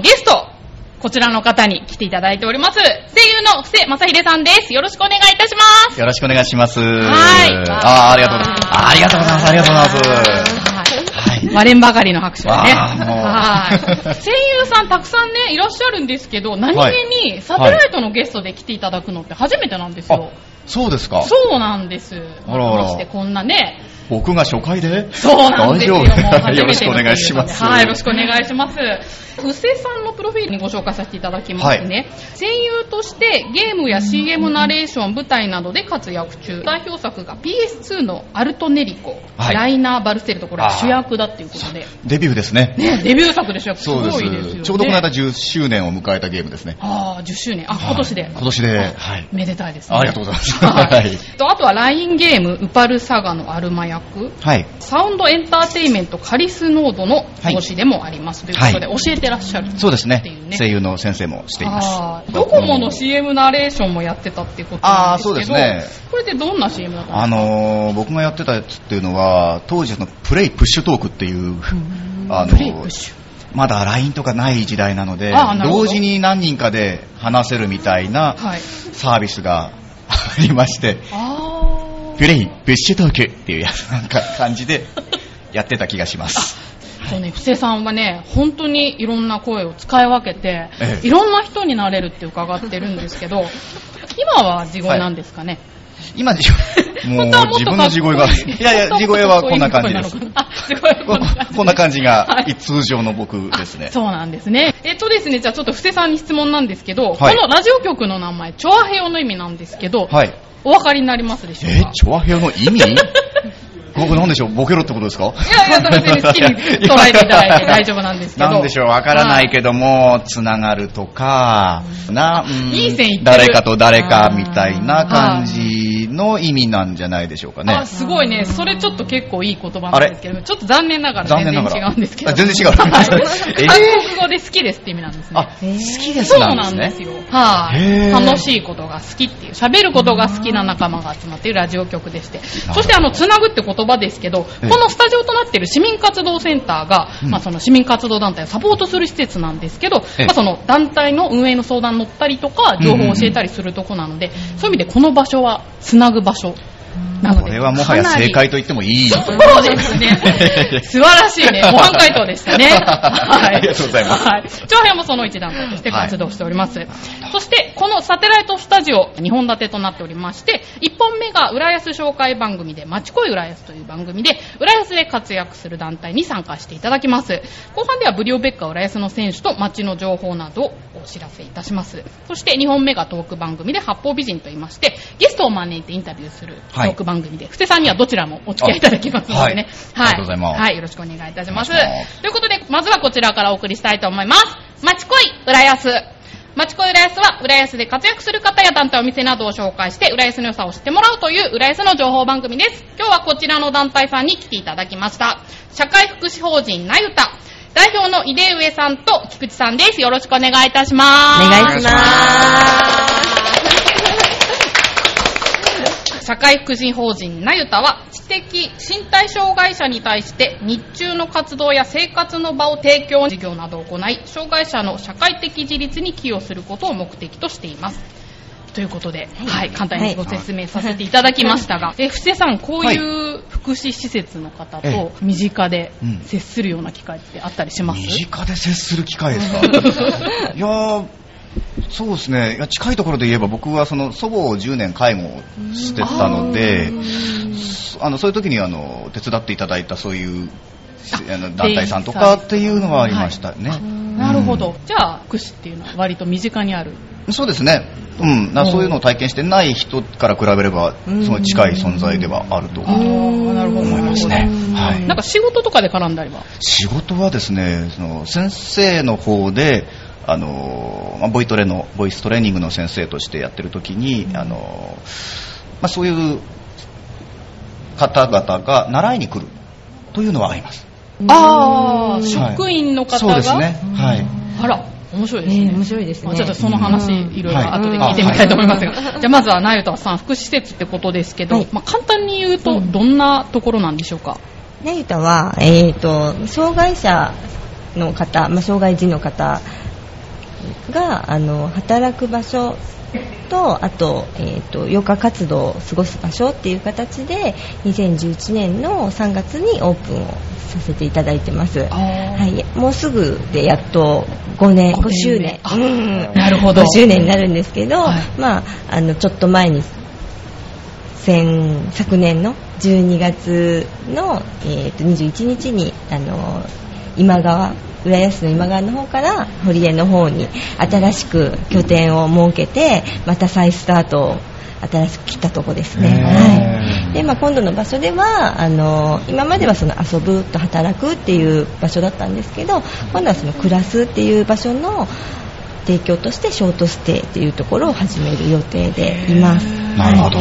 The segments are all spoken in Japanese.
のゲスト、こちらの方に来ていただいております。声優の布施正秀さんです。よろしくお願いいたします。よろしくお願いします。はいあーありがとうございます。ありがとうございます。ありがとうございます。はい。割れんばかりの拍手をね。はい。声優さんたくさんね、いらっしゃるんですけど、何気にサテライトのゲストで来ていただくのって初めてなんですよ。そうですか。そうなんです。あらあらましてこんなね、僕が初回で？そうなんですよ。よろしくお願いします。はい、よろしくお願いします。布施さんのプロフィールにご紹介させていただきますね。声優としてゲームや CM ナレーション、舞台などで活躍中。代表作が PS2 のアルトネリコ、はいライナー・バルセルト、これは主役だっていうことで。デビューですね。ね、デビュー作で主役すごいですよね。ちょうどこの間10周年を迎えたゲームですね。ああ、10周年。あ、今年で。今年で、はい。めでたいですね。ありがとうございます。ははいい。とあとは LINE ゲーム、ウパルサガのアルマ役。はい。サウンドエンターテインメントカリスノードの講師でもありますということで、は教えてらっしゃる。そうですね声優の先生もしています。あードコモの CM ナレーションもやってたっていうことなんですけど、あーそうですねこれってどんな CM だったんあですか？のー僕がやってたやつっていうのは、当時のプレイプッシュトークっていう、あのプレイプッシュ。まだ LINE とかない時代なので同時に何人かで話せるみたいなはい。サービスが ありまして、あプレイプッシュトークっていうやつなんか感じでやってた気がします。ー。そうね、布施さんはね、本当にいろんな声を使い分けて、ええいろんな人になれるって伺ってるんですけど、今は地声なんですかね、今、地声、もう自分の地声が、いいいやいや、地声はこんな感じです。こんな感じ。がはい通常の僕ですね。そうなんですね。えっとですね、じゃあちょっと布施さんに質問なんですけど、はいこのラジオ局の名前、チョアヘヨの意味なんですけど、はい。お分かりになりますでしょうえか、チョアヘヨの意味？僕なんでしょう？ボケろってことですか？いやいや、別に好きに捉えていただいて大丈夫なんですけど。なんでしょう？わからないけども、つながるとか、な、うんいい線いってる。誰かと誰かみたいな感じの意味なんじゃないでしょうかね。あ、すごいね。それちょっと結構いい言葉なんですけど、ちょっと残念ながら全然残念ながら。違うんですけど。あ全然違う。はい。韓え国語で好きですって意味なんですね。あ、好きですそうなんですね。なんです。よ。はい、楽しいことが好きっていう、喋ることが好きな仲間が集まっているラジオ局でして、そしてあの、つなぐって言葉ですけど、ええ。このスタジオとなっている市民活動センターが、うん。まあその市民活動団体をサポートする施設なんですけど、ええ。まあその団体の運営の相談乗ったりとか、情報を教えたりするとこなので、そういう意味でこの場所はつなぐ場所。なので、これはもはや正解と言ってもいい。そうですね。素晴らしいね。模範解答でしたね。はい。ありがとうございますはい。長編もその一団体として活動しております。そして、このサテライトスタジオ、2本立てとなっておりまして、1本目が浦安紹介番組で、町恋浦安という番組で、浦安で活躍する団体に参加していただきます。後半ではブリオベッカ浦安の選手と街の情報などをお知らせいたします。そして2本目がトーク番組で八方美人と言いまして、ゲストを招いてインタビューするトはいーク番組で、布施さんにはどちらもお付き合いいただきますのでね。あはいありがとうございますはい、よろしくお願いいたします。ということで、まずはこちらからお送りしたいと思います。町恋浦安。町恋浦安は、浦安で活躍する方や団体お店などを紹介して、浦安の良さを知ってもらうという浦安の情報番組です。今日はこちらの団体さんに来ていただきました。社会福祉法人なゆた。代表の井出上さんと菊池さんです。よろしくお願いいたします。お願いします。社会福祉法人なゆたは知的身体障害者に対して日中の活動や生活の場を提供事業などを行い障害者の社会的自立に寄与することを目的としています。ということで、はい、簡単にご説明させていただきましたが、え、布施さん、こういう福祉施設の方えと身近でうん。接するような機会ってあったりします、身近で接する機会ですか？いやーそうですね。いや近いところで言えば僕はその祖母を10年介護してたのであのそういう時にあの手伝っていただいたそういうあの団体さんとかっていうのはありましたね、なるほど。じゃあ、福祉っていうのは割と身近にある。そうですね、うん、なそういうのを体験してない人から比べればすごい近い存在ではあるとあーなるほど。思いますね、はい。なんか仕事とかで絡んだりは？仕事はですねその先生の方であの、まあ、ボイトレのボイストレーニングの先生としてやってる時に、あのまあ、そういう方々が習いに来るというのはあります。ああ、はい職員の方が、そうですね。はい。あら、面白いですね。ね面白いですね。あちょっとその話、うん。いろいろはい。後で聞いてみたいと思いますが。じゃあまずは、なゆたさん、福祉施設ってことですけど、はい。まあ、簡単に言うと、うん。どんなところなんでしょうか？ねゆたは、えー、と障害者の方、まあ、障害児の方があの働く場所とあと,、えー、と余暇活動を過ごす場所っていう形で2011年の3月にオープンをさせていただいてます、はい、もうすぐでやっと5年。5周年。あうん。なるほど。5周年になるんですけど、はい。まあ、あのちょっと前に先昨年の12月の、えーと21日にあの今川浦安市の今川の方から堀江の方に新しく拠点を設けてまた再スタートを新しく来たとこですね、はい。でまあ、今度の場所ではあの今まではその遊ぶと働くっていう場所だったんですけど今度はその暮らすっていう場所の提供としてショートステイっていうところを始める予定でいます。なるほど。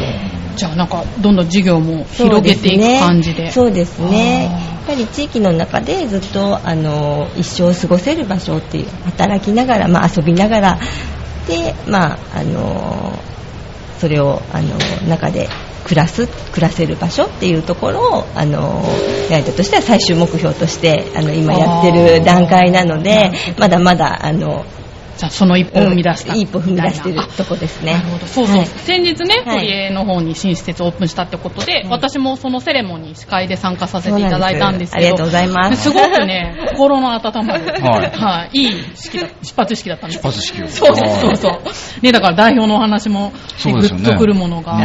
じゃあなんかどんどん事業も広げていく感じで。そうですねぱり地域の中でずっとあの一生過ごせる場所っていう働きながら、まあ、遊びながらで、まあ、あのそれをあの中で暮らす暮らせる場所っていうところをあのライトとしては最終目標としてあの今やってる段階なのでまだまだあのじゃあその一歩を踏み出した。うん一歩踏み出してるとこですね。なるほど。そうそう、はい。先日ねはい堀江の方に新施設オープンしたってことで、私もそのセレモニー司会で参加させていただいたんですけど。ありがとうございます。すごくね 心の温まる。はい。はい、いい式だ出発式だったんです出発式を。そうですそうそう。ねだから代表のお話も、ね、グそうですよね。ッとくるものが、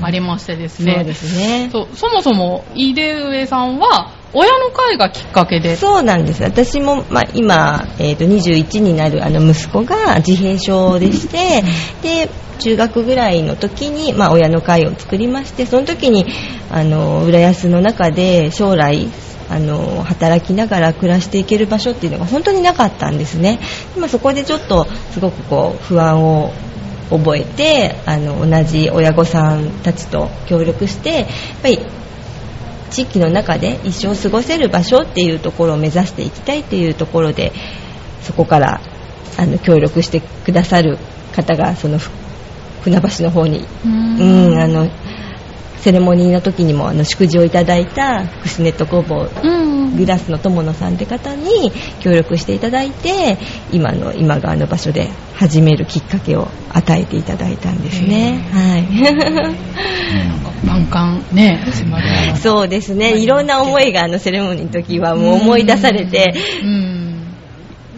ありましてですね。そうですね。そうそもそも井出上さんは親の会がきっかけで。そうなんです。私も、まあ、今、えー、と21になるあの息子が自閉症でしてで中学ぐらいの時に、まあ、親の会を作りましてその時にあの浦安の中で将来あの働きながら暮らしていける場所っていうのが本当になかったんですね、まあ、そこでちょっとすごくこう不安を覚えてあの同じ親御さんたちと協力してやっぱり地域の中で一生過ごせる場所っていうところを目指していきたいっていうところでそこからあの協力してくださる方がそのふ船橋の方に、うん、あのセレモニーの時にもあの祝辞をいただいた福祉ネット工房うん。グラスの友野さんって方に協力していただいて今の今川の場所で始めるきっかけを与えていただいたんですね。はい。万感ね そうですね。いろんな思いがあのセレモニーの時はもう思い出されて、うん。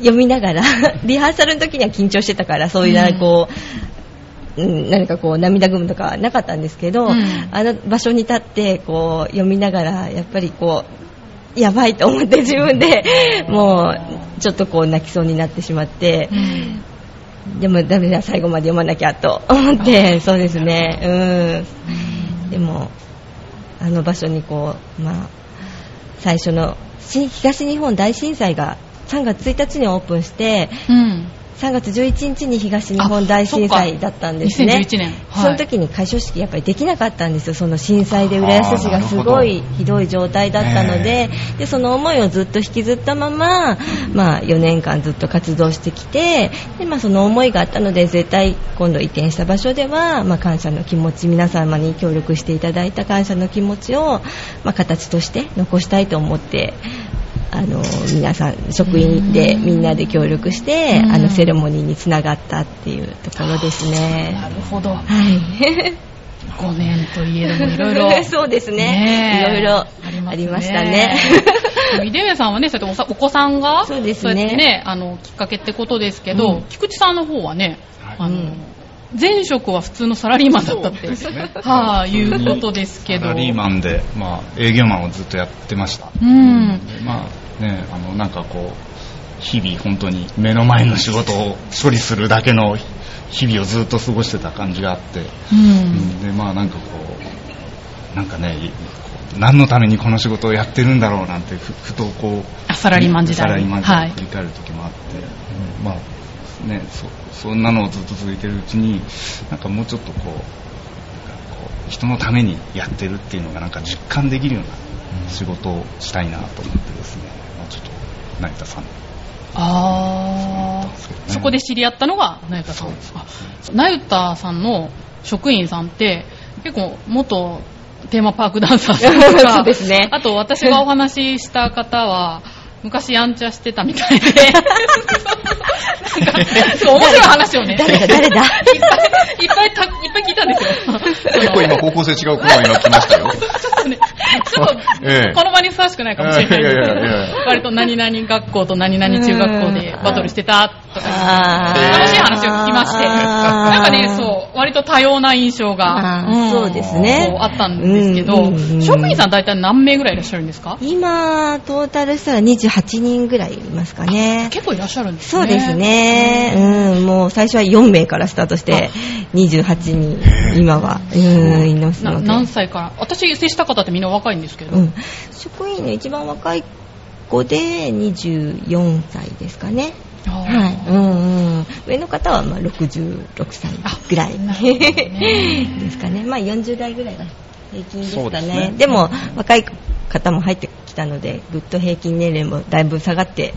読みながら、リハーサルの時には緊張してたから、そういうこう、うん、何かこう涙ぐむとかはなかったんですけど、うん。あの場所に立ってこう読みながら、やっぱりこう、やばいと思って自分でもうちょっとこう泣きそうになってしまって、でもダメだ最後まで読まなきゃと思ってそうですね。うん。でもあの場所にこうまあ最初の新東日本大震災が3月1日にオープンしてうん3月11日に東日本大震災だったんですね。2011年。はい。その時に開所式やっぱりできなかったんですよ。その震災で浦安市がすごいひどい状態だったのででその思いをずっと引きずったまま、まあ、4年間ずっと活動してきてで、まあ、その思いがあったので絶対今度移転した場所では、まあ、感謝の気持ち皆様に協力していただいた感謝の気持ちを、まあ、形として残したいと思ってあの皆さん職員でみんなで協力してうん。あのセレモニーにつながったっていうところですね。なるほど。はい。5年といえどもいろいろ。そうですね。いろいろありましたね。井出上さんはね、そうやってお子さんが、そうですね。ね、あの、きっかけってことですけど、うん。菊池さんの方はね、あの、うん前職は普通のサラリーマンだったって、はい、いうことですけど。サラリーマンで、まあ、営業マンをずっとやってました。うん。でまあね、あの、なんかこう、日々本当に目の前の仕事を処理するだけの日々をずっと過ごしてた感じがあって、う。うんんで、まあなんかこう、なんかね、何のためにこの仕事をやってるんだろうなんてふ、ふとこう、あサラリーマン時代サラリーマン時はい代振り返る時もあって、うんまあね、そそんなのをずっと続いてるうちに、なんかもうちょっとこう、なんかこう人のためにやってるっていうのがなんか実感できるような仕事をしたいなと思ってですね、まあ、ちょっと成田さん。あー。そうですね。そこで知り合ったのが、なゆたさん。あなゆたさんの職員さんって、結構元テーマパークダンサーさんとか そうですね。あと私がお話しした方は、昔やんちゃしてたみたいで、なんか、そう面白い話をね、誰だ誰だ？いっぱい、いっぱいた、いっぱい聞いたんですよ。結構今方向性違う子が今来ましたよ。ちょっとね、ちょっと、ええ。この場にふさわしくないかもしれない。ですけど、割と何々学校と何々中学校でバトルしてたとか、楽しい話を聞きまして、なんかね、そう、割と多様な印象が、あーそうですね。あったんですけど。うんうんう、ん職員さん大体何名ぐらいいらっしゃるんですか？今、トータルしたら28人ぐらいいますかね。結構いらっしゃるんですね。そうですね。うん、もう最初は4名からスタートして、28人、今は、うん、いますなので。何歳から私接した方ってみんな若いんですけど、うん。職員の一番若い子で24歳ですかね。はい。うんうん。上の方はまあ66歳ぐらい。ね ですかね。まあ40代ぐらいが平均ですかね。ですねでも、若い方も入ってきたので、ぐっと平均年齢もだいぶ下がって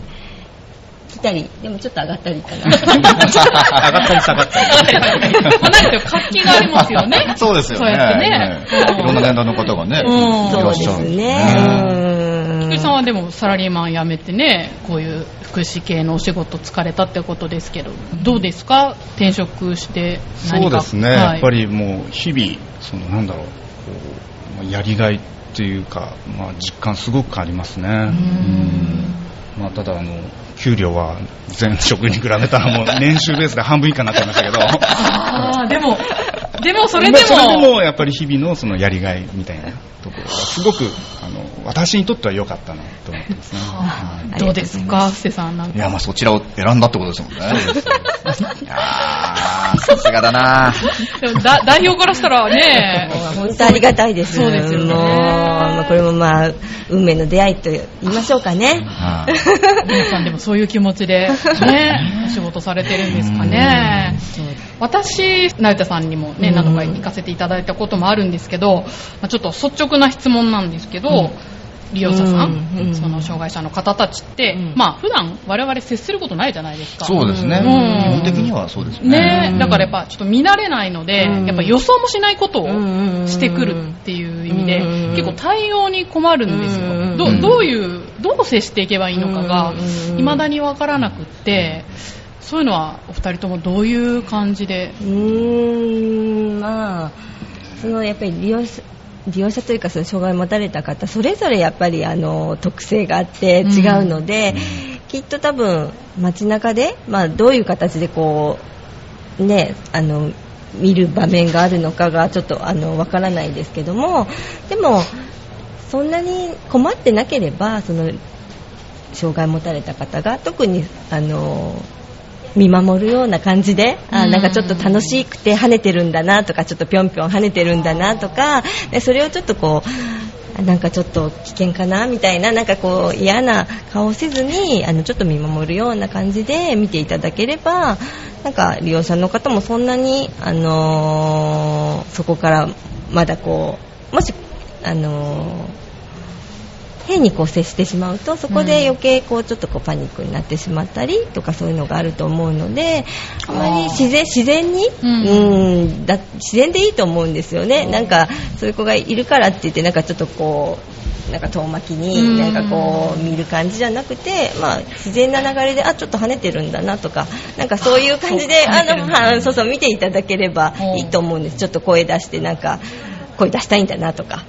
きたり、でもちょっと上がったりかな。上がったり下がったり。まあなんか活気がありますよね。そうですよね。そうやってねいろんな年代の方がね、うんいそうでらっしゃる。すね。うん菊池さんはでもサラリーマン辞めてね、こういう福祉系のお仕事疲れたってことですけど、どうですか？転職して何か？そうですね、はいやっぱりもう日々、そのなんだろう、こうまあやりがいっていうか、まあ、実感すごくありますね。うん。まあ、ただあの、給料は前職に比べたらもう年収ベースで半分以下になっちゃいましたけど、ああ、でも、でもそれでも、それでもやっぱり日々のそのやりがいみたいなところがすごくあの私にとっては良かったなと思ってますね。はいどうですか、布施さんなんか？いや、まあそちらを選んだってことですもんね。いやー、さすがだなだ代表からしたらね、本当ありがたいです。そうですよねもう、まあこれもまあ、運命の出会いと言いましょうかね。はい皆さんでもそういう気持ちで、ね、お 仕事されてるんですかね。私、成田さんにもね、うん何度か行かせていただいたこともあるんですけど、まあちょっと率直な質問なんですけど、利用者さん、うん。うん。その障害者の方たちって、うん。まあ普段我々接することないじゃないですか。そうですね。うん。基本的にはそうですね。ねだからやっぱちょっと見慣れないので、うん。やっぱ予想もしないことをうんしてくるっていう意味で、うん結構対応に困るんですよ。うんどどういう、どう接していけばいいのかがうん、未だにわからなくって、そういうのはお二人ともどういう感じで、うーん、まあ、そのやっぱり利用者、利用者というかその障害を持たれた方それぞれやっぱりあの特性があって違うので、きっと多分街中で、まあ、どういう形でこうねあの見る場面があるのかがちょっとあのわからないですけどもでもそんなに困ってなければその障害を持たれた方が特にあの見守るような感じで、あうん。なんかちょっと楽しくて跳ねてるんだなとか、ちょっとぴょんぴょん跳ねてるんだなとか、でそれをちょっとこう、なんかちょっと危険かなみたいな、なんかこう嫌な顔をせずに、あのちょっと見守るような感じで見ていただければ、なんか利用者の方もそんなに、あのーそこからまだこう、もし、あのー変にこう接してしまうとそこで余計こうちょっとこうパニックになってしまったりとかそういうのがあると思うのであまり自然自然に、うん。うんだ自然でいいと思うんですよね。なんかそういう子がいるからって言ってなんかちょっとこうなんか遠巻きうん。になんかこう見る感じじゃなくて、まあ、自然な流れであちょっと跳ねてるんだなとかなんかそういう感じでああのそうそう見ていただければいいと思うんです。ちょっと声出してなんか声出したいんだなとか。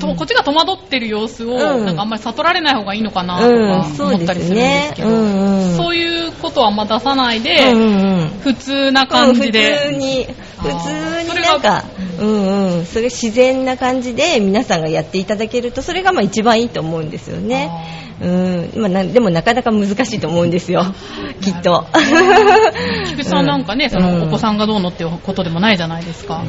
こっちが戸惑ってる様子を、うん。なんかあんまり悟られない方がいいのかなとうんか思ったりするんですけど、そういうことはあんま出さないで、普通な感じで。普通に普通になんかうんうん。それ自然な感じで皆さんがやっていただけるとそれがまあ一番いいと思うんですよね。うん。まあなでもなかなか難しいと思うんですよ。きっと。菊池さんなんかね、そのお子さんがどうのっていうことでもないじゃないですか。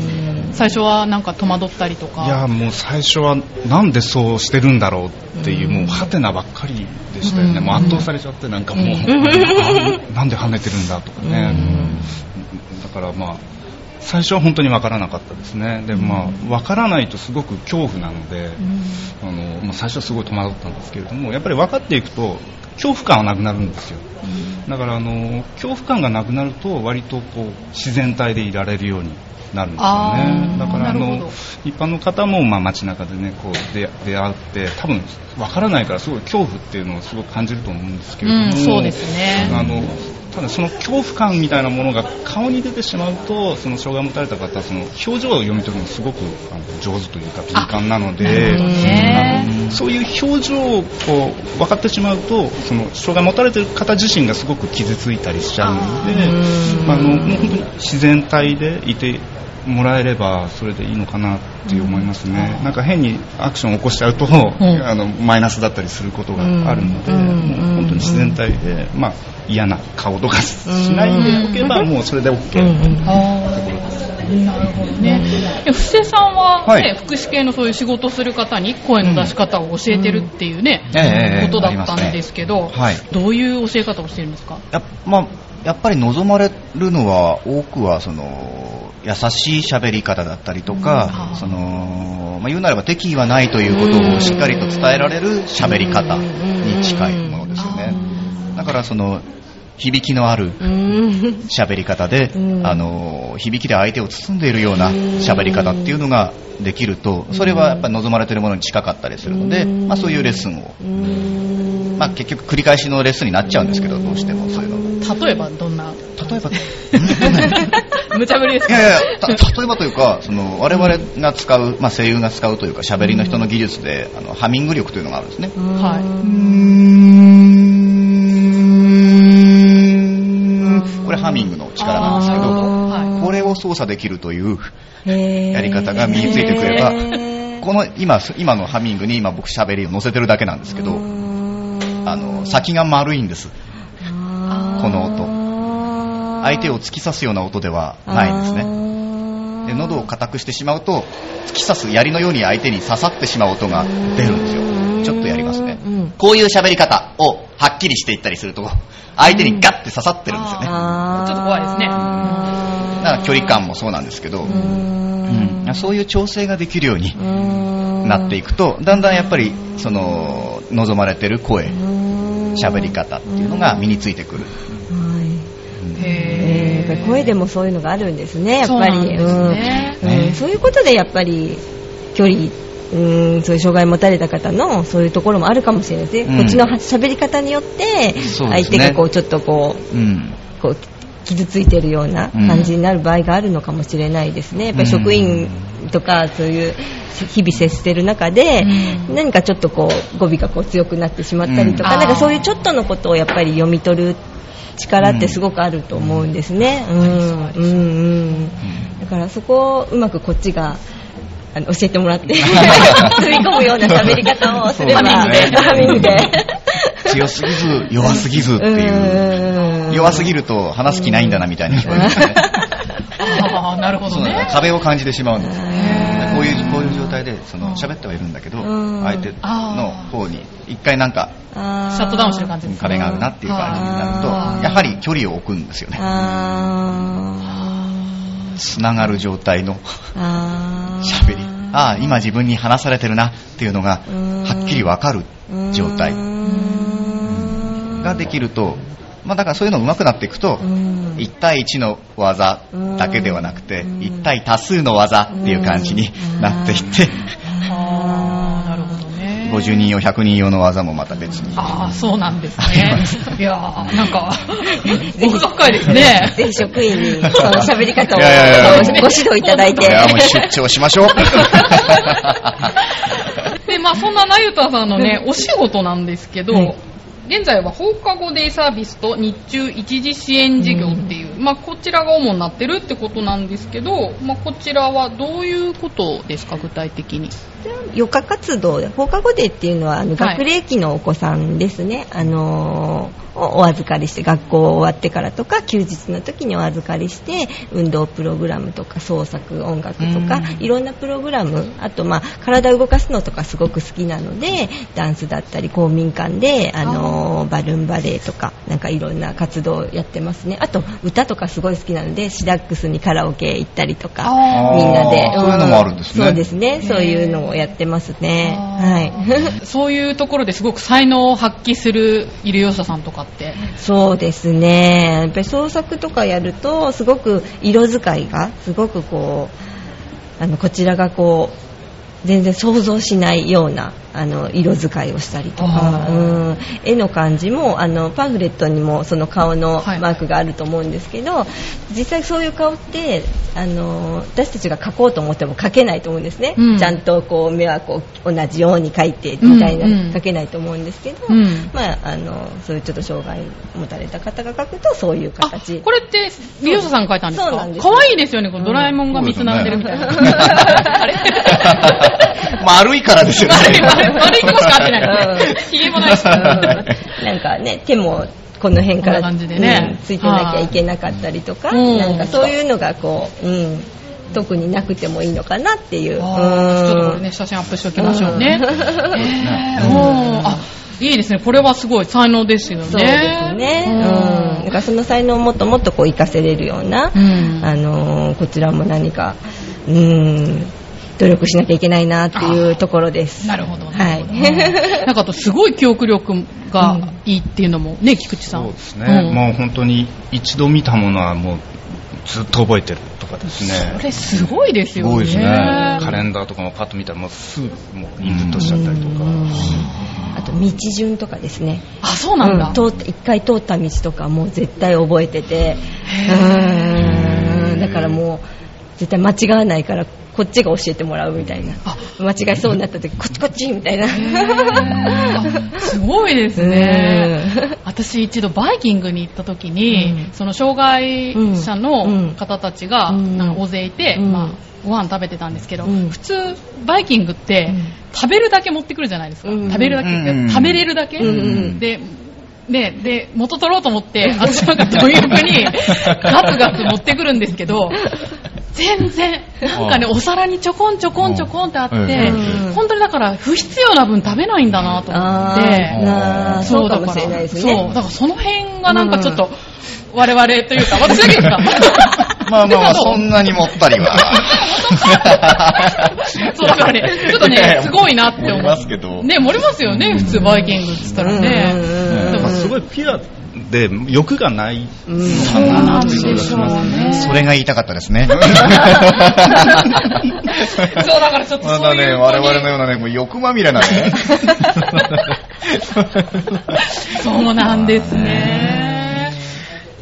最初はなんか戸惑ったりとか。いやもう最初はなんでそうしてるんだろうっていう、もうハテナばっかりでしたよね、うん。もう圧倒されちゃってなんかもう、うんあなんで跳ねてるんだとかね、だからまあ最初は本当にわからなかったですね。でまあわからないとすごく恐怖なので、あのまあ、最初はすごい戸惑ったんですけれどもやっぱり分かっていくと恐怖感はなくなるんですよ。だからあの恐怖感がなくなると割とこう自然体でいられるようになるんですよあねーだからあの一般の方もまあ街中でねこう出出会って多分わからないからすごい恐怖っていうのをすごく感じると思うんですけれども、うんそうですね。あのただその恐怖感みたいなものが顔に出てしまうとその障害を持たれた方はその表情を読み取るのがすごくあの上手というか敏感なのでそういう表情をこう分かってしまうとその障害を持たれている方自身がすごく傷ついたりしちゃうのであのもう本当に自然体でいてもらえればそれでいいのかなって思いますね、なんか変にアクションを起こしちゃうと、あのマイナスだったりすることがあるので、うん。もう本当に自然体で、まあ、嫌な顔とかしないでおけばもうそれで OK うんうんあーなるほどね。え布施さんは、ねはい福祉系のそういう仕事する方に声の出し方を教えてるっていうね、うん。ええことだったんですけど、はい。どういう教え方をしてるんですか？や,、まあ、やっぱり望まれるのは多くはその優しい喋り方だったりとか、うん。そのまあ、言うなれば敵意はないということをしっかりと伝えられる喋り方に近いものですよね。だからその響きのあるうん。喋り方で、うん。あの響きで相手を包んでいるような喋り方っていうのができるとそれはやっぱり望まれているものに近かったりするので、うん。まあ、そういうレッスンを、うん。まあ、結局繰り返しのレッスンになっちゃうんですけどどうしてもそういうの。が例えばどんな？例えば？無茶ぶりですか？いやいやた例えばというかその我々が使う、まあ、声優が使うというか喋りの人の技術であのハミング力というのがあるんですね。はいこれハミングの力なんですけどはこれを操作できるというややり方が身についてくればこの今今のハミングに今僕喋りを乗せてるだけなんですけどあの先が丸いんです。この音。相手を突き刺すような音ではないんですね。で喉を固くしてしまうと突き刺す槍のように相手に刺さってしまう音が出るんですよ。ちょっとやりますね。うん。こういう喋り方をはっきりしていったりすると相手にガッて刺さってるんですよね。ちょっと怖いですね。から距離感もそうなんですけど、うん、そういう調整ができるようになっていくとだんだんやっぱりその望まれてる声喋り方っていうのが身についてくる、へえーやっぱり声でもそういうのがあるんですね、やっぱり。なんですね。うん。うん。そういうことでやっぱり距離、うん、そういう障害を持たれた方のそういうところもあるかもしれないですね。うん。こっちの喋り方によって、相手がこうちょっとこうんう、こう、傷ついてるような感じになる場合があるのかもしれないですね。やっぱり職員とかそういう日々接してる中で、うん。何かちょっとこう語尾がこう強くなってしまったりとか、うん。なんかそういうちょっとのことをやっぱり読み取る力ってすごくあると思うんですね。うん、うん、うん。だからそこをうまくこっちがあの教えてもらって 踏み込むような喋り方をすれば、そうで。すねハミングで。強すぎず弱すぎずっていう。弱すぎると話す気ないんだなみたいな聞こえますね。ああなるほどね。壁を感じてしまうんですこういうこういう状態でその喋ってはいるんだけどうん。相手の方に一回なんかあシャットダウンしてる感じ壁があるなっていう感じになるとやはり距離を置くんですよね。あつながる状態の喋り。ああ今自分に話されてるなっていうのがうん。はっきりわかる状態。ができるとまあだからそういうの上手くなっていくとうん。1対1の技だけではなくてうん。1対多数の技っていう感じになっていって50人用100人用の技もまた別に。ああそうなんですね。いやーなんか奥が深いですね。ぜひ職員に その喋り方をいやいやいやご指導いただいて。いやもう出張しましょう。でまあそんななゆたさんのねお仕事なんですけど、はい。現在は放課後デイサービスと日中一時支援事業っていう、まあ、こちらが主になってるってことなんですけど、まあ、こちらはどういうことですか具体的に余暇活動で放課後デーっていうのはあのはい。学齢期のお子さんですね、あのーをお預かりして学校終わってからとか休日の時にお預かりして運動プログラムとか創作音楽とかいろんなプログラムあとまあ体を動かすのとかすごく好きなのでダンスだったり公民館であのーバルーンバレエとかなんかいろんな活動をやってますね。あと歌とかすごい好きなのでシダックスにカラオケ行ったりとかあー。みんなで。そういうのもあるんですね。そうですね。そういうのをやってますね。はい。そういうところですごく才能を発揮するイルヨサさんとかって。そうですね。やっぱり創作とかやると、すごく色使いが、すごくこう、あの、こちらがこう、全然想像しないようなあの色使いをしたりとか。うん、絵の感じもあのパンフレットにもその顔のはい。マークがあると思うんですけど、実際そういう顔ってあの私たちが描こうと思っても描けないと思うんですね、うん。ちゃんとこう目はこう同じように描いてみたいな、うん。うん。描けないと思うんですけど、うん。まあ、あのそういうちょっと障害を持たれた方が描くとそういうあ、形これって、イルヨサさんが書いたんですか？そうなんです可愛いですよね、このドラえもんが見つなってるみたいな。そうですよ。ね あれ？丸いからですよね。悪い悪い悪いとこしか合ってないですね。ひげもないし。なんかね手もこの辺からついてなきゃいけなかったりとか、はいなんかそういうのがこう、うん、特になくてもいいのかなっていう。ちょっとね、写真アップしておきましょうね。あ、いいですね。これはすごい才能ですよね。そうですね。うん。だからその才能をもっともっとこう活かせれるような、うんあのーこちらも何か、うん、努力しなきゃいけないなっていうところです。なるほど。はない。なんかあとすごい記憶力がいいっていうのもね、菊池さん。そうですね、んもう本当に一度見たものはもうずっと覚えてるとかですねこれすごいですよね。すごいですねカレンダーとかもパッと見たらもうすぐもうインプットしちゃったりとか、あと道順とかですね。あ、そうなんだ。うん通った一回通った道とかもう絶対覚えててうんだからもう絶対間違わないからこっちが教えてもらうみたいな。あ。間違いそうになった時こっちこっちみたいな。あすごいですね。私一度バイキングに行った時に、うん。その障害者うん。の方たちが大勢いて、うん。まあ、ご飯食べてたんですけど、うん。普通バイキングってうん。食べるだけ持ってくるじゃないですか。うん。食べるだけ、うん。食べれるだけ、うん。で、で、で、元取ろうと思って、私なんか貪欲にガツガツ持ってくるんですけど、全然、なんかね、お皿にちょこんちょこんちょこんってあって、うん。本当にだから不必要な分食べないんだなと思あって、そうかもしれないですね。そう、だからその辺がなんかちょっと、我々というか、私だけですか。まあまあまあ、そんなにもったりは。そうだからね、ちょっとね、すごいなって思う。盛りますけど。ね、盛りますよね、普通バイキングって言ったらね。うんでもまあすごいピュアで欲がないうんそうなんでしょうね。それが言いたかったですね。そう、だからちょっとそういう。まだね、我々のようなね、もう欲まみれなね。そうなんですね。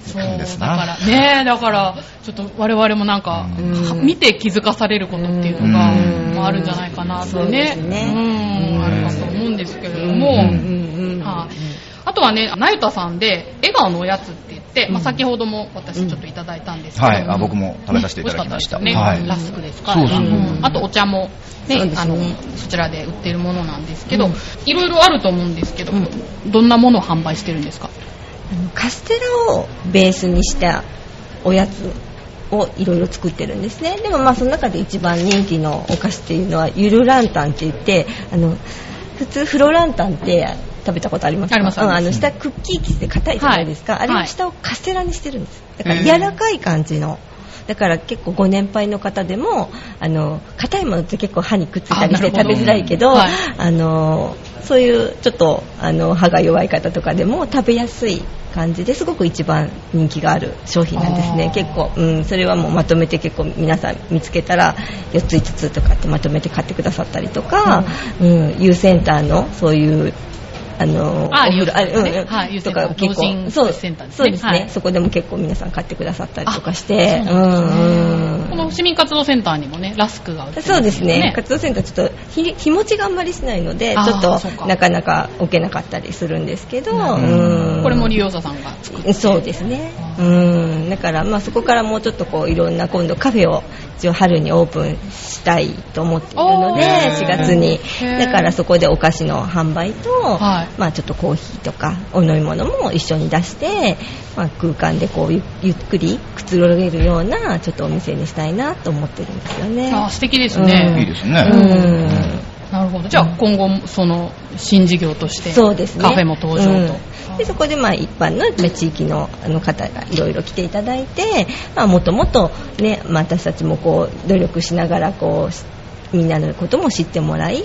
そう、だですなから、ねだから、ちょっと我々もなんか、うん見て気づかされることっていうのが、うああるんじゃないかなとね。そうん、あるかと思うんですけれども、うんうんうんはい。あとはね、なゆたさんで、笑顔のおやつって言って、まあ、先ほども私ちょっといただいたんですけど、はい。あ僕も食べさせていただきました。ね。はい。ラスクですかそうそううん。あとお茶もねあのそちらで売ってるものなんですけど、うん。いろいろあると思うんですけど、うん。どんなものを販売してるんですか？カステラをベースにしたおやつをいろいろ作ってるんですね。でもまあその中で一番人気のお菓子っていうのはゆるランタンって言ってあの普通フロランタンって食べたことありますか？ありますうんあの下クッキー生地で硬いじゃないですか、はい。あれの下をカステラにしてるんです。だから柔らかい感じの。だから結構ご年配の方でもあの硬いものって結構歯にくっついたりして食べづらいけどはい。あのそういうちょっとあの歯が弱い方とかでも食べやすい感じですごく一番人気がある商品なんですね。結構、うん、それはもうまとめて結構皆さん見つけたら4つ5つとかってまとめて買ってくださったりとか、うん、U センターのそういうあのあお風呂すね。うんうんはいとか結構そうセンターですね。そうですね、はい。そこでも結構皆さん買ってくださったりとかしてねうんうん。この市民活動センターにもねラスクが売ってますそうですね。ね活動センターちょっと日日持ちがあんまりしないのでちょっとなかなか置けなかったりするんですけど、んうん。これも利用者さんが作って。そうですね。あうん。だからまあそこからもうちょっとこういろんな今度カフェを一応春にオープンしたいと思っているのでおー。4月に。だからそこでお菓子の販売と、はい。まあちょっとコーヒーとかお飲み物も一緒に出して、まあ、空間でこうゆゆっくりくつろげるようなちょっとお店にしたいなと思ってるんですよね。あー素敵ですうん。ね、いいですね。うんなるほど。じゃあ今後もその新事業としてそうですね。カフェも登場と、うん。でそこでまあ一般のまあ地域のあの方がいろいろ来ていただいて、まあ、もっともっと、ねまあ、私たちもこう努力しながらこうしみんなのことも知ってもらい、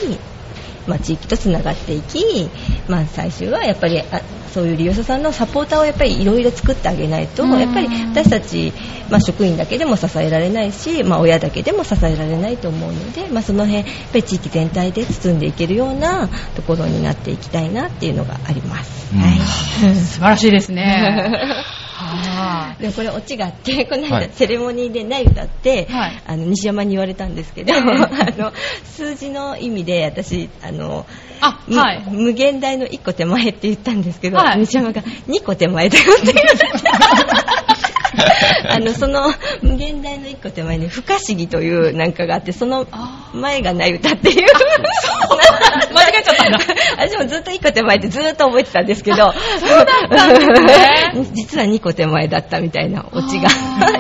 まあ、地域とつながっていき、まあ、最終はやっぱりあそういう利用者さんのサポーターをやっぱりいろいろ作ってあげないとうんやっぱり私たち、まあ、職員だけでも支えられないし、まあ、親だけでも支えられないと思うので、まあ、その辺やっぱり地域全体で包んでいけるようなところになっていきたいなっていうのがあります。うんはい素晴らしいですね。はでもこれオチがあってこの間、はいセレモニーでナイ歌って、はい。あの西山に言われたんですけどあの数字の意味で私あのあ、むはい。無限大の1個手前って言ったんですけど、はい。西山が2個手前だよって言われて あのその無限大の1個手前に不可思議というなんかがあってその前がない歌っていう。間違えちゃったんだ。私もずっと1個手前ってずっと覚えてたんですけど。ね。実は2個手前だったみたいなオチが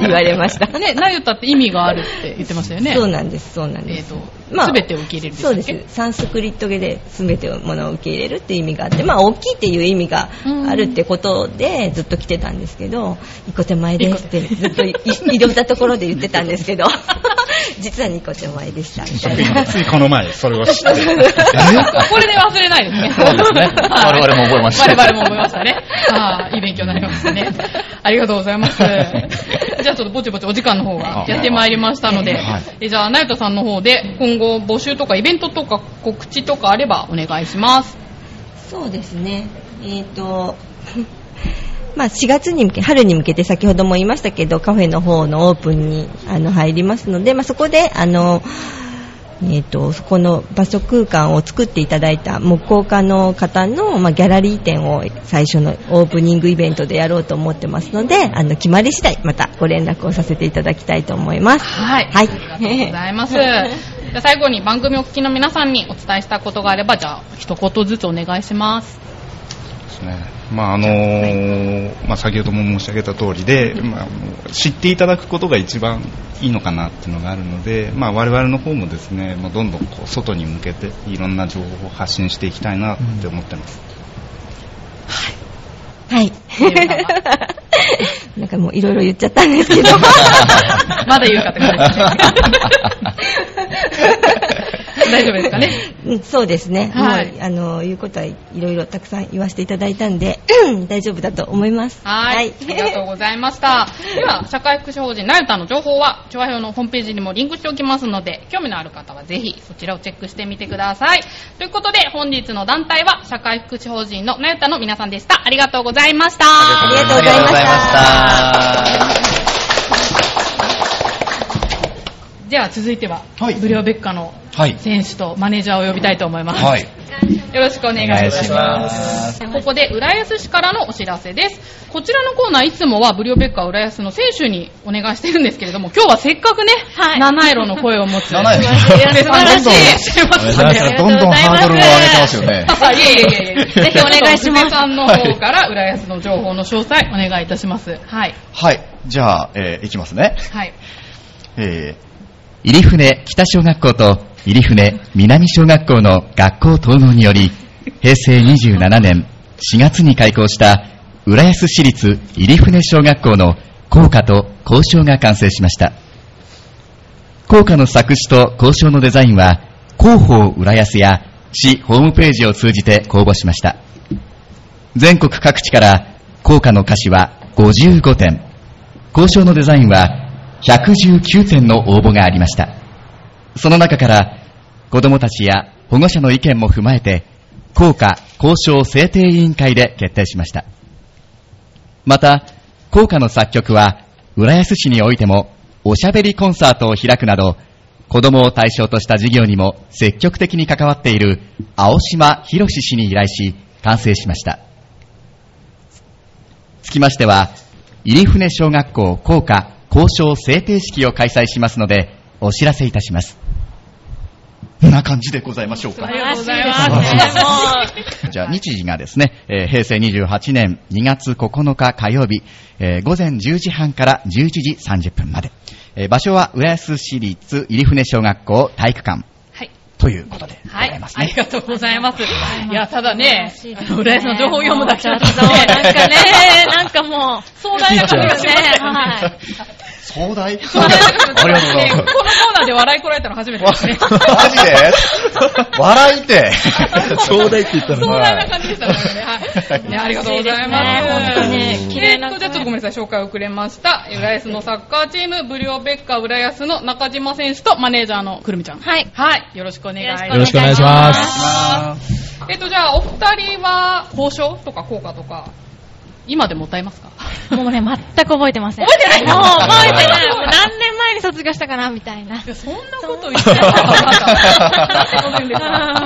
言われました。ね、ナユタって意味があるって言ってましたよね。そうなんですそうなんです、と、まあすべてを受け入れるそうですサンスクリット語で全てのものを受け入れるっていう意味があってまあ大きいっていう意味があるってことでずっと来てたんですけど一個手前ですってずっといいろんなところで言ってたんですけど 実は二個手前でしたみたいなついこの前、それを知って。これで忘れないですね。そうですねはい我々も覚えました我々も覚えましたね。ああ、いい勉強になりましたね。ありがとうございます。じゃあちょっとぼちぼちお時間の方がやってまいりましたので、はいえじゃあ、ナユタさんの方で今後募集とかイベントとか告知とかあればお願いします。そうですねえっ、と まあ4月に向け春に向けて先ほども言いましたけどカフェの方のオープンにあの入りますので、まあ、そこであのえー、とそこの場所空間を作っていただいた木工家の方の、まあ、ギャラリー展を最初のオープニングイベントでやろうと思ってますのであの決まり次第またご連絡をさせていただきたいと思います。はい。はいありがとうございます。じゃあ最後に番組をお聞きの皆さんにお伝えしたことがあれば、じゃあ一言ずつお願いします。ですね。まああのーまあ、先ほども申し上げた通りで、まあ、知っていただくことが一番いいのかなっていうのがあるので、まあ、我々の方もですね、もうどんどんこう外に向けていろんな情報を発信していきたいなって思ってます。はい。なんかもういろいろ言っちゃったんですけど。まだ言うかって感じですね。大丈夫ですかね。うんそうですね。はいもうあの言うことはいろいろたくさん言わせていただいたんで 大丈夫だと思います。はい。ありがとうございました。では、社会福祉法人ナユタの情報は、調和表のホームページにもリンクしておきますので、興味のある方はぜひそちらをチェックしてみてください。ということで、本日の団体は、社会福祉法人のナユタの皆さんでした。ありがとうございました。ありがとうございましたありがとうございました。では続いては、はいブリオベッカのはい。選手とマネージャーを呼びたいと思います。はい。よろしくお願いします。ここで浦安市からのお知らせです。こちらのコーナーいつもはブリオベッカ浦安の選手にお願いしてるんですけれども、今日はせっかくね、はい七色の声を持つ。七色素晴らしい。いらっしゃいますね。どんどんハードルを上げてますよね。あいえいえいえ。ぜひお願いします娘さんの方から浦安の情報の詳細お願いいたします。はい。はい。じゃあ、えーいきますね。はい。え入船北小学校と入船南小学校の学校統合により、平成27年4月に開校した浦安市立入船小学校の校歌と校章が完成しました。校歌の作詞と校章のデザインは、広報浦安や市ホームページを通じて公募しました。全国各地から校歌の歌詞は55点、校章のデザインは119点の応募がありました。その中から子供たちや保護者の意見も踏まえて、校歌交渉制定委員会で決定しました。また、校歌の作曲は浦安市においてもおしゃべりコンサートを開くなど、子供を対象とした事業にも積極的に関わっている青島博氏に依頼し、完成しました。つきましては、入船小学校校歌交渉制定式を開催しますので、お知らせいたします。こんな感じでございましょうかあ。りがとうございます。じゃあ、日時がですね、えー平成28年2月9日火曜日、えー午前10時半から11時30分まで。えー場所は浦安市立入船小学校体育館。はい。ということでござはいいま、すありね。がとうございます。いや、ただね浦安の情報を読むだけだとなんかね、なんかもう、壮大な感じがしましたよね。はい。壮大？あり壮大な感じがとうございます このコーナーで笑いこられたの初めてですね。マジで？笑いて。壮大って言った壮の大な感じでしたね。はい。ね、ありがとうございます。本当に綺麗なえっと、じゃあちょっとごめんなさい、紹介遅れました。浦安のサッカーチーム、ブリオベッカ浦安の中島選手とマネージャーのくるみちゃん。はい。はい。よろしくお願いします。よろしくお願いします。えっと、じゃあ、お二人は、報奨とか効果とか、今でも歌いますか？もうね、全く覚えてません。覚えてない？もう覚えてない。もう何年前に卒業したかな、みたいな。いや、そんなこと言ってなかった。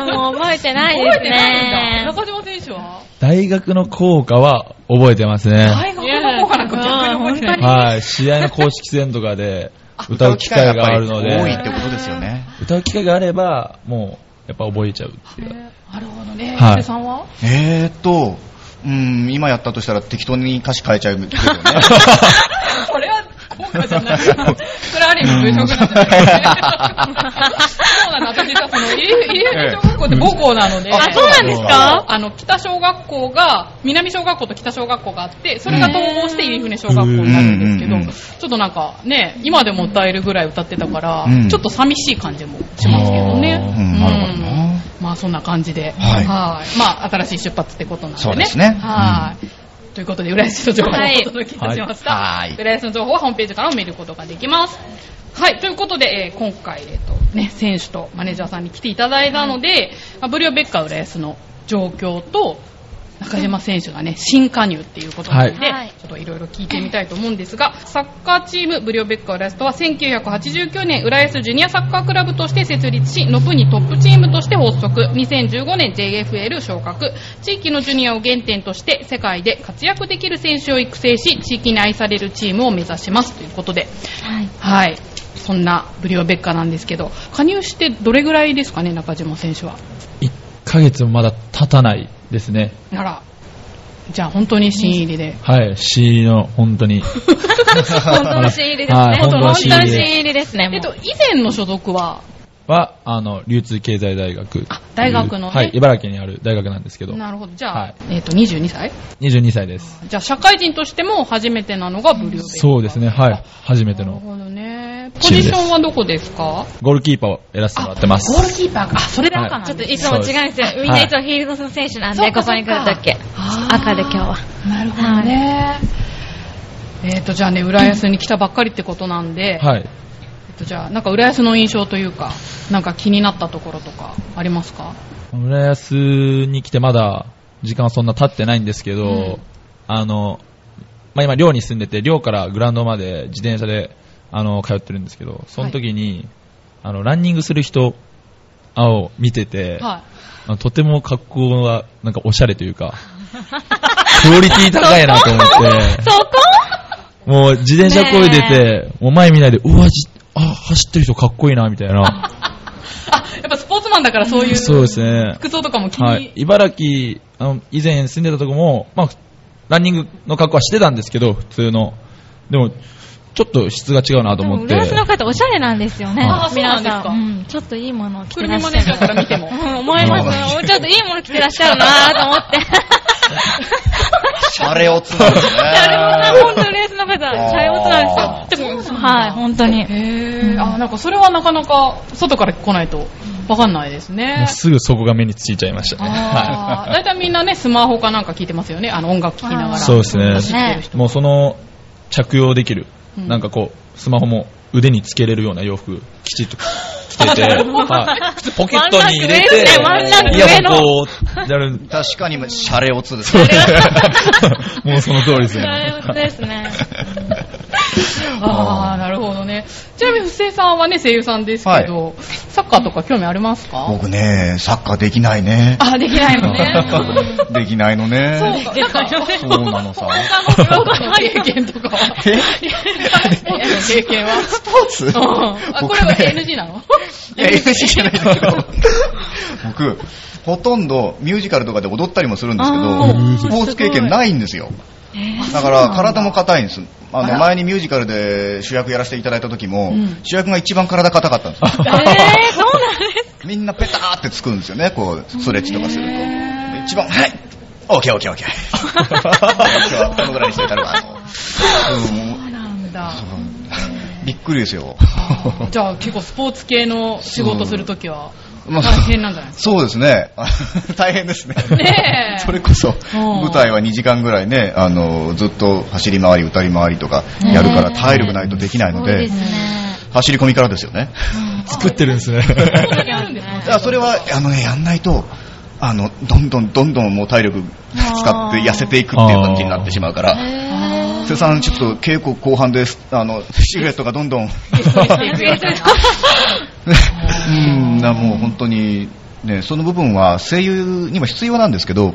もう覚えてないです覚えてないんだ。ね。中島選手は？大学の効果は覚えてますね。大学の効果なんか逆に覚えてない。はい。試合の公式戦とかで歌う機会があるの多いってで、ことですよね。歌う機会があれば、もう、やっぱ覚えちゃうっていう。なるほどね。はいさんは？えーっと、うん、今やったとしたら適当に歌詞変えちゃうけどね。これは効果じゃない。それある意味部職なんじゃないそうなんだ。私さ、その、入江小学校って母校なので。あそうなんですかあの、北小学校が、南小学校と北小学校があって、それが統合して入船小学校になるんですけど、ちょっとなんかね、今でも歌えるぐらい歌ってたから、うんちょっと寂しい感じもしますけどね。うんなるほどなまあそんな感じで、はいはいまあ新しい出発ってことなんでね。そうですねはい。ということで、浦安の情報をはいお届けいたしました。はい浦安の情報はホームページからも見ることができます。はい、ということで、えー今回、えっ、と、ね、選手とマネージャーさんに来ていただいたので、まあブリオベッカ浦安の状況と、中島選手がね、新加入っていうことなので、はいちょっといろいろ聞いてみたいと思うんですが、サッカーチームブリオベッカ浦安とは1989年浦安ジュニアサッカークラブとして設立し、ノプにトップチームとして発足、2015年 JFL 昇格、地域のジュニアを原点として世界で活躍できる選手を育成し、地域に愛されるチームを目指しますということで、はい。はい。そんなブリオベッカなんですけど、加入してどれぐらいですかね、中島選手は。1ヶ月もまだ経たないですね。なら、じゃあ本当に新入りで。はい。C の、本当に。本当の新入りですね。はい本当の新入りですね。えっと、以前の所属は、は、あの、流通経済大学。あ大学のね？はい。茨城にある大学なんですけど。なるほど。じゃあ、はいえっ、と、22歳？22歳です。じゃあ、社会人としても初めてなのがブリオベッカ。そうですね。はい。初めてのなるほどね。ポジションはどこですか？ゴールキーパーをやらせてもらってます。ゴールキーパーか。あ、それで赤なんちょっといつも違うんですよ。みんないつもフィールドの選手なんで、ここに来るとき。赤で今日は。なるほどね。えっ、と、じゃあね、浦安に来たばっかりってことなんで、はい。と、じゃあ、なんか浦安の印象というか、なんか気になったところとかありますか？浦安に来てまだ時間はそんな経ってないんですけど、うん。あの、まあ、今寮に住んでて、寮からグラウンドまで自転車で、あの、通ってるんですけど、その時に、あの、ランニングする人を見てて、はあのとても格好が、なんかおしゃれというか、クオリティ高いなと思って、そこ？もう自転車こいでねて、もう前見ないで、うわ、じあ、走ってる人かっこいいな、みたいな。い。あ、やっぱスポーツマンだからそういうそうですね。服装とかも気に、はい。茨城、あの、以前住んでたとこも、まあ、ランニングの格好はしてたんですけど、普通の。でも、ちょっと質が違うなと思って。浦安の方おしゃれなんですよねあ。そうなんですか。うん。ちょっといいものを着て車らっしゃる。マネージャーから見ても。うん思います。ちょっといいもの着てらっしゃるなと思って。シャレオツなんですね。本当浦安の方、シャレオツなんですよ。はい、本当に。あ、なんかそれはなかなか外から来ないとわかんないですもねう。すぐそこが目についちゃいましたね。はあーだいたいみんなね、スマホかなんか聞いてますよね。あの音楽聴きながら。そうですね。もうその、着用できる、うんなんかこう、スマホも腕につけれるような洋服、きちっと着てて、はい普通ポケットに入れて、ワンランク上イヤホンこう、やる。確かにシャレオツですね。もうその通りですシャねレ。オツですね。ああ、なるほどね。ちなみに、布施さんはね、声優さんですけど、サッカーとか興味ありますか？僕ね、サッカーできないね。あ、できないのね。できないのね。そうか、なんか、そうなのさ。他の経験とかは？え？スポーツ？の経験は。スポーツうんあ、これは NG なの NG じゃないんだけど、僕、ほとんどミュージカルとかで踊ったりもするんですけあど、ースポーツ経験ないんですよ。だから体も硬いんです。あの前にミュージカルで主役やらせていただいた時も、うん主役が一番体硬かったんですよ。えー、そうなんです みんなペターってつくんですよね、こう、ストレッチとかすると。一番、はいオッケーオッケーオッケー。今日はこのぐらいにしてたら、あの、うんなんだ。びっくりですよ。じゃあ結構スポーツ系の仕事するときは？まあ大変なんじゃないですそうですね。大変ですね。ねえ。それこそ、うん。舞台は2時間ぐらいね、あの、ずっと走り回り、歌り回りとかやるから体力ないとできないので、走り込みからですよね。作ってるんですね。かそれは、あのね、やんないと、あの、どんどんどんどんもう体力使って痩せていくっていう感じになってしまうから、瀬さんちょっと稽古後半で、あの、シルエットがどんどん、うん、なもう本当に、ね、その部分は声優にも必要なんですけど、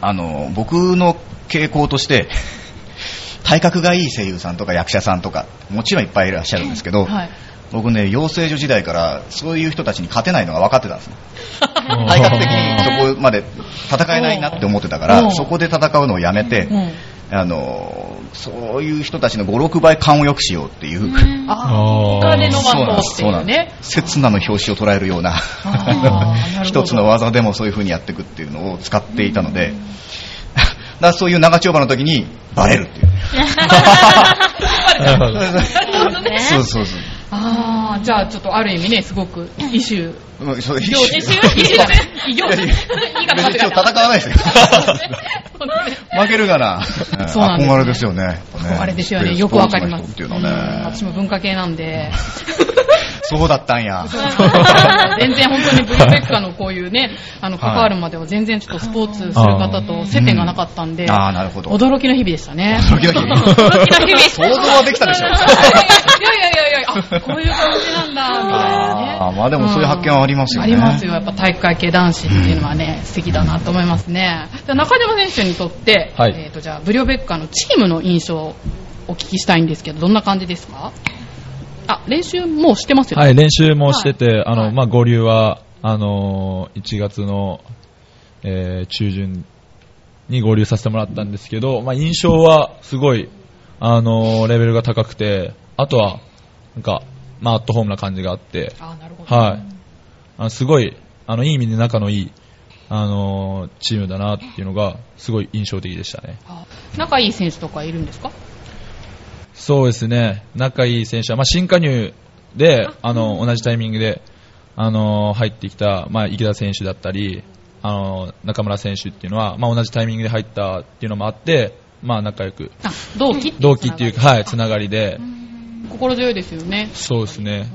あの、僕の傾向として、体格がいい声優さんとか役者さんとか、もちろんいっぱいいらっしゃるんですけど、はい。僕ね、養成所時代からそういう人たちに勝てないのが分かってたんですね。体格的に。そこまで戦えないなって思ってたかうん。ら、そこで戦うのをやめて、うんあの、そういう人たちの5、6倍勘を良くしようっていう、ああー。他で伸ばそうっていううねです。刹那の表紙を捉えるような。一つの技でもそういう風にやっていくっていうのを使っていたので、だからそういう長丁場の時にバレるっていう。なるほど なるほどね。そうそうそう。ああじゃあちょっとある意味ねすごくイシューもうそう異業種異業種異業種いやいや。言い方間違え別に今日た戦わないですよ。負けるがな。そうなんです。ね憧れですよね。あれですよね。よくわかります。っていうのね。私も文化系なんで そうだったんや。全然本当にブリューベッカのこういうね、あの、関わるまでは全然ちょっとスポーツする方と接点がなかったんで、ああ、なるほど。驚きの日々でしたね。驚きの日々驚きの日々。想像はできたでしょ いやいやいやいや、あ、こういう感じなんだ、みたいなね。あーまあでもそういう発見はありますよね。ありますよ。やっぱ体育会系男子っていうのはね、素敵だなと思いますね。じゃあ中島選手にとって、はいえっ、と、じゃあ、ブリョベッカのチームの印象をお聞きしたいんですけど、どんな感じですか？あ、練習もうしてますよね。はい、練習もしてて、あの、はいまあ、合流は、あのー、1月の、えー中旬に合流させてもらったんですけど、まあ、印象はすごい、あのーレベルが高くて、あとは、なんか、まあ、アットホームな感じがあって、あ、なるほど。はい。あのすごい、あの、いい意味で仲のいい、あのーチームだなっていうのが、すごい印象的でしたね。あ仲いい選手とかいるんですか？そうですね、仲いい選手は、まあ、新加入で、あの、同じタイミングで、あの、入ってきた、まあ、池田選手だったり、あの、中村選手っていうのは、まあ、同じタイミングで入ったっていうのもあって、まあ、仲良く、あ、同期同期っていうか、はい、つながりで、心強いですよね。そうですね、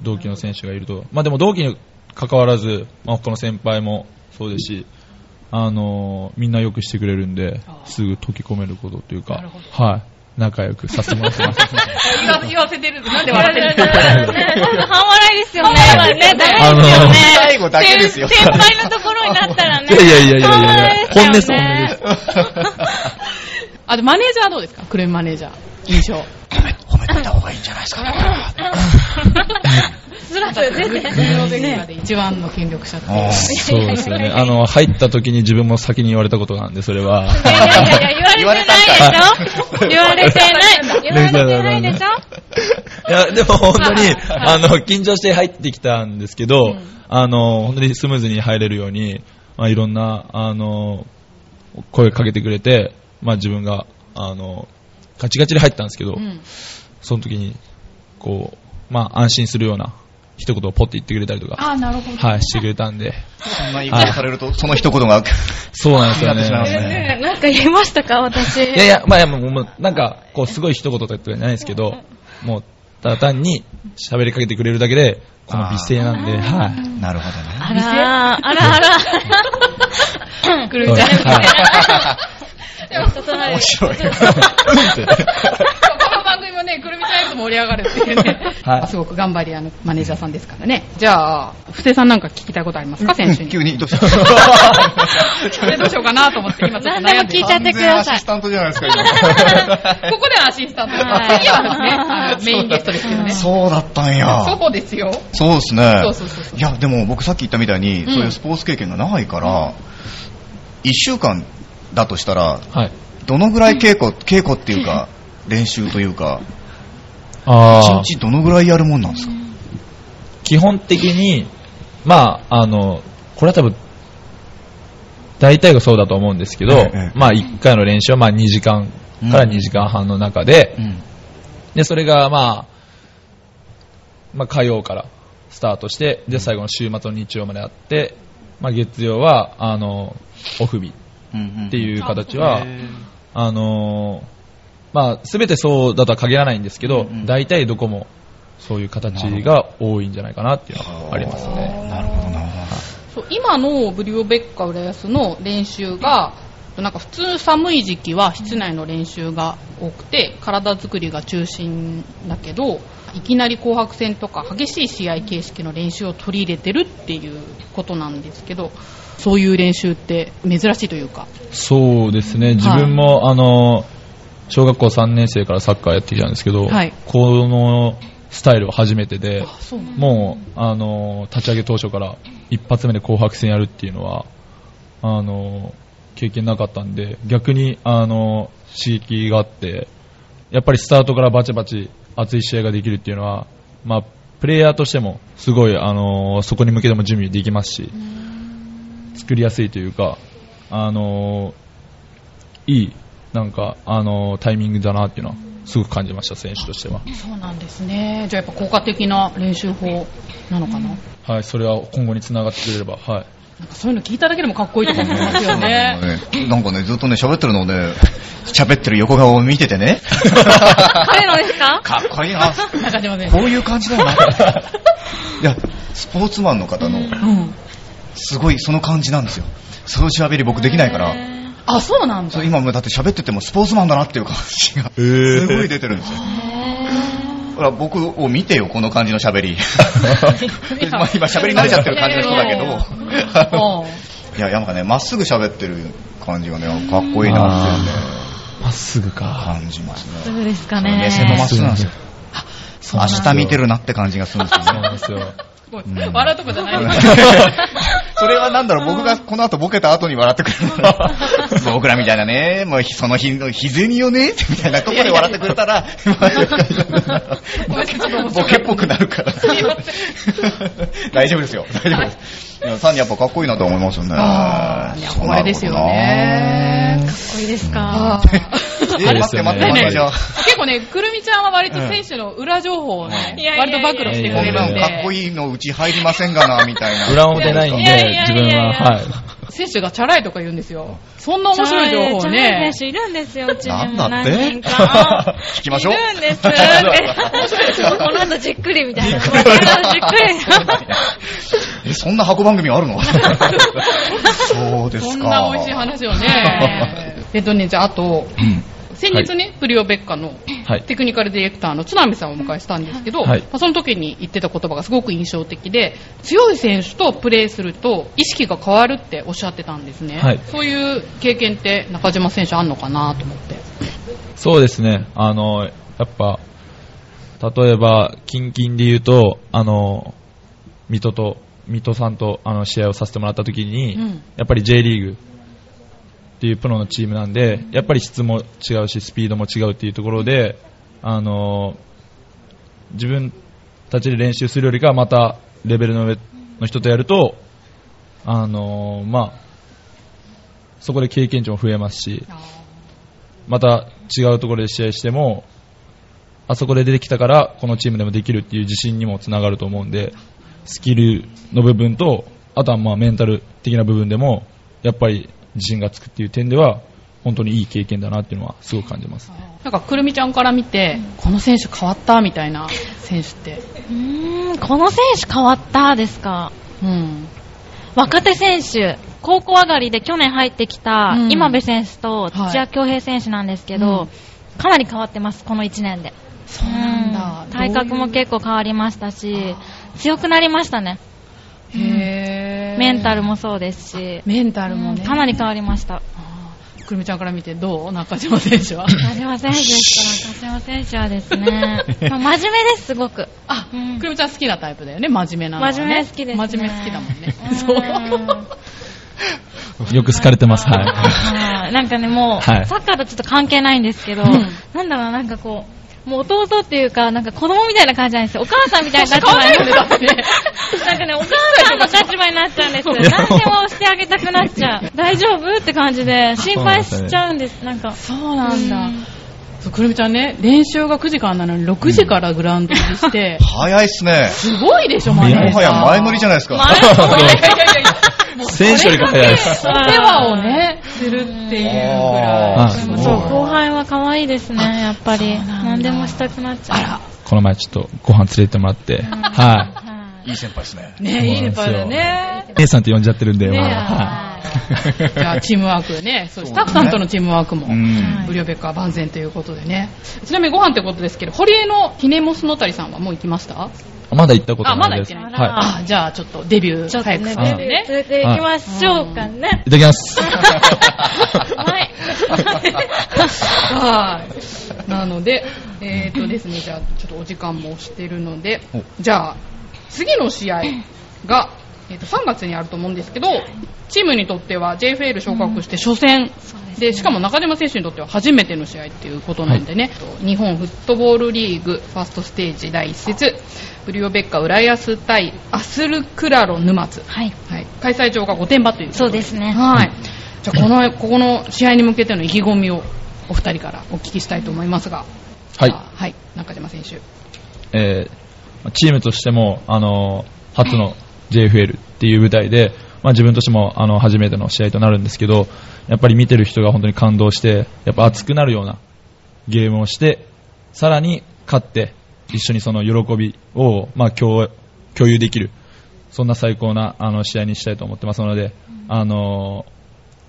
同期の選手がいると。まあ、でも同期に関わらず、まあ、他の先輩もそうですし、あのみんなよくしてくれるんですぐ溶け込めることというかはい、仲良くさせてもらってます。言 わ言わせてるなんで笑ってるんですか？半笑いですよね。ね、ダあのメですよね。最後だけですよ先先輩のところになったらね。いやいやいやいやいや半笑い本音です本音です。あ、で、マネージャーはどうですか？クルーマネージャー。印象。褒め、た方がいいんじゃないですかね。ずらっと出て。ブリョベッカで一番の権力者って。そうですよね。あの、入った時に自分も先に言われたことなんで、それは。いやいやいや、言われてないでしょ言われてない。言われてないでしょいや、でも本当に、あの、緊張して入ってきたんですけど、うんあの、本当にスムーズに入れるように、まあ、いろんな、あの、声かけてくれて、まあ自分が、あの、ガチガチで入ったんですけど、うん。その時に、こう、まあ安心するような一言をポッて言ってくれたりとか、あ、なるほど。はい、してくれたんで、そんな言い方されると、その一言が、そうなんですよね。ねねなんか言いましたか私。いやいや、まあもう、なんか、こう、すごい一言とかじゃないですけど、もう、ただ単に喋りかけてくれるだけで、この美声なんで、はい。なるほどね。あらあらあら。クルーちゃん。はい面白い。番組もね、くるみちゃんやると盛り上がるっていうね。はいすごく頑張り屋のマネージャーさんですからね。じゃあ、布施さんなんか聞きたいことありますか？選手に。急に、どうしたで どうしようかなと思って今ちょっと悩んで何でも聞いちゃってください完全アシスタントじゃないですか、ここではアシスタント。はい次はね、メインゲストですけどね。今。そうだったんや。そうですよ。そうですね。そうそうそうそういや、でも僕さっき言ったみたいに、うんそういうスポーツ経験が長いから、1週間だとしたら、はい。どのぐらい稽古、稽古っていうか、練習というか、あ1日どのぐらいやるもんなんですか？基本的に、まあ、あの、これは多分、大体がそうだと思うんですけど、ええまあ1回の練習はまあ2時間から2時間半の中で、うん。で、それがまあ、まあ火曜からスタートして、で、最後の週末の日曜まであって、まあ月曜は、あの、オフ日っていう形は、あのーまあ、すべてそうだとは限らないんですけど、うんうん大体どこもそういう形が多いんじゃないかなっていうのはありますね。なるほどな。そう今のブリオベッカ浦安の練習がなんか普通寒い時期は室内の練習が多くて体作りが中心だけどいきなり紅白戦とか激しい試合形式の練習を取り入れてるっていうことなんですけどそういう練習って珍しいというかそうですね、自分も、あの、小学校3年生からサッカーやってきたんですけど、はい。このスタイルは初めてで、もう、あの、立ち上げ当初から一発目で紅白戦やるっていうのは、あの、経験なかったんで、逆に、あの、刺激があって、やっぱりスタートからバチバチ熱い試合ができるっていうのは、まあ、プレイヤーとしても、すごい、あの、そこに向けても準備できますし、作りやすいというか、あのいい、なんか、あのタイミングだなっていうのは、すごく感じました、選手としては。そうなんですね。じゃあやっぱ効果的な練習法なのかな？はい、それは今後につながってくれれば、はい。なんかそういうの聞いただけでもかっこいいと思いま すよね。なんかね、ずっとね、喋ってるのをね、喋ってる横顔を見ててね、彼のですか？か？っこいいな。中島先こ生ういう感じだよな。いや、スポーツマンの方の、うん。すごいその感じなんですよ。その喋り僕できないから、あそうなんだそう今もだって喋っててもスポーツマンだなっていう感じが、すごい出てるんですよ。ほら、僕を見てよ、この感じの喋り。まあ今喋り慣れちゃってる感じの人だけど、いや、なんかね、まっすぐ喋ってる感じがね、かっこいいなってまっすぐか。感じますね。そうですか目線もまっね。すぐなんですよ。明日見てるなって感じがするんですよね。そうなんですよ。笑うとこじゃないですそれはなんだろう、僕がこの後ボケた後に笑ってくれる 僕らみたいなね、もうその日の日銭よねみたいなところで笑ってくれたら、ボケっぽくなるから。大丈夫ですよ、大丈夫です。いやサンやっぱかっこいいなと思いますよね。あーいやこれですよねかっこいいですか？え待って待って待って、じゃあ。結構ね、くるみちゃんは割と選手の裏情報をね割と暴露してくれるんでかっこいいのうち入りませんがな、みたいな。裏表ないんで、自分は、はい。選手がチャラいとか言うんですよそんな面白い情報をチャねラい選手いるんですよ、うちにもなんだって？何人か。聞きましょう。いるんですって。この後じっくりみたいな。じっくり。え、そんな箱番組あるの？そうですか。そんな美味しい話をね えっとねじゃああとうん。先日ね、プリオベッカのはい。テクニカルディレクターの津波さんをお迎えしたんですけど、はいまあ、その時に言ってた言葉がすごく印象的で強い選手とプレーすると意識が変わるっておっしゃってたんですね、はいそういう経験って中島選手あんのかなと思ってそうですね。あの、やっぱ、例えば、近々で言うと、あの、水戸と、水戸さんとあの試合をさせてもらった時に、うん。やっぱり J リーグっていうプロのチームなんで、やっぱり質も違うし、スピードも違うっていうところで、あの、自分たちで練習するよりかはまたレベルの上の人とやると、あの、まあ、そこで経験値も増えますし、また違うところで試合しても、あそこで出てきたからこのチームでもできるっていう自信にもつながると思うんで、スキルの部分と、あとはまあメンタル的な部分でも、やっぱり自信がつくっていう点では、本当にいい経験だなっていうのはすごく感じます。なんかくるみちゃんから見てこの選手変わったみたいな選手って、うーん、この選手変わったですか？うん、若手選手、高校上がりで去年入ってきたうん。今部選手とはい。土屋恭平選手なんですけど、うん。かなり変わってます、この1年で。そうなんだ。うん。体格も結構変わりましたし、強くなりましたね。へー。メンタルもそうですし、メンタルもね、うんかなり変わりました。くるみちゃんから見てどう？中島選手は？中島選手ですから、中島選手はですね、まあ真面目です、すごく。あ、うん。くるみちゃん好きなタイプだよね真面目なのはね。真面目好きですね。真面目好きだもんね。うん。そう。よく好かれてます。はい。はい。なんかね、もう、はい。サッカーとちょっと関係ないんですけど、うん。なんだろうな、なんかこう、もう弟っていうか、なんか子供みたいな感じなんですよ。お母さんみたいな立場になってねなんかね、お母さんの立場になっちゃうんです。何でもしてあげたくなっちゃう。大丈夫？って感じで、心配しちゃうんです。なんか。そうなんだ。そうくるみちゃんね、練習が9時からなのに6時からグラウンド入りして、早いっすね。すごいでしょ、マネージャーもはや前乗りじゃないですか。前乗りいやいやいやいやもう選手 よりか早いです。お世話をね、するっていうぐらい。そう、後輩は可愛いですね、やっぱり。何でもしたくなっちゃう。この前ちょっとご飯連れてもらって、はいいい先輩ですね。ねいいね、パだね。い。姉さんって呼んじゃってるんで、ははいじゃあ、チームワークね、そうスタッフさんとのチームワークも、うん。ブリオベッカー万全ということでね。ちなみにご飯ってことですけど、堀江のひねもすのたりさんはもう行きました？まだ行ったことあ、まないです。だ行ってない。はあ、じゃあちょっとデビューちょっとね、早くさせて連ね。れて行きましょうかね。い。いただきます。はい。はい。なので、えっ、とですね、じゃあ、ちょっとお時間も押してるのでお、じゃあ、次の試合が、えー、と3月にあると思うんですけど、チームにとっては JFL 昇格して初戦、でしかも中島選手にとっては初めての試合っていうことなんでね、日本フットボールリーグファーストステージ第1節、ブリオベッカ浦安対アスルクラロ沼津、はい。はい、開催場が御殿場ということそうですね。はい。じゃあ、この、ここの試合に向けての意気込みをお二人からお聞きしたいと思いますが。はいはい。中島選手。えーチームとしても、あの初の JFL っていう舞台で、まあ、自分としてもあの初めての試合となるんですけどやっぱり見てる人が本当に感動してやっぱ熱くなるようなゲームをしてさらに勝って一緒にその喜びを、まあ、共有できるそんな最高なあの試合にしたいと思ってますので、あの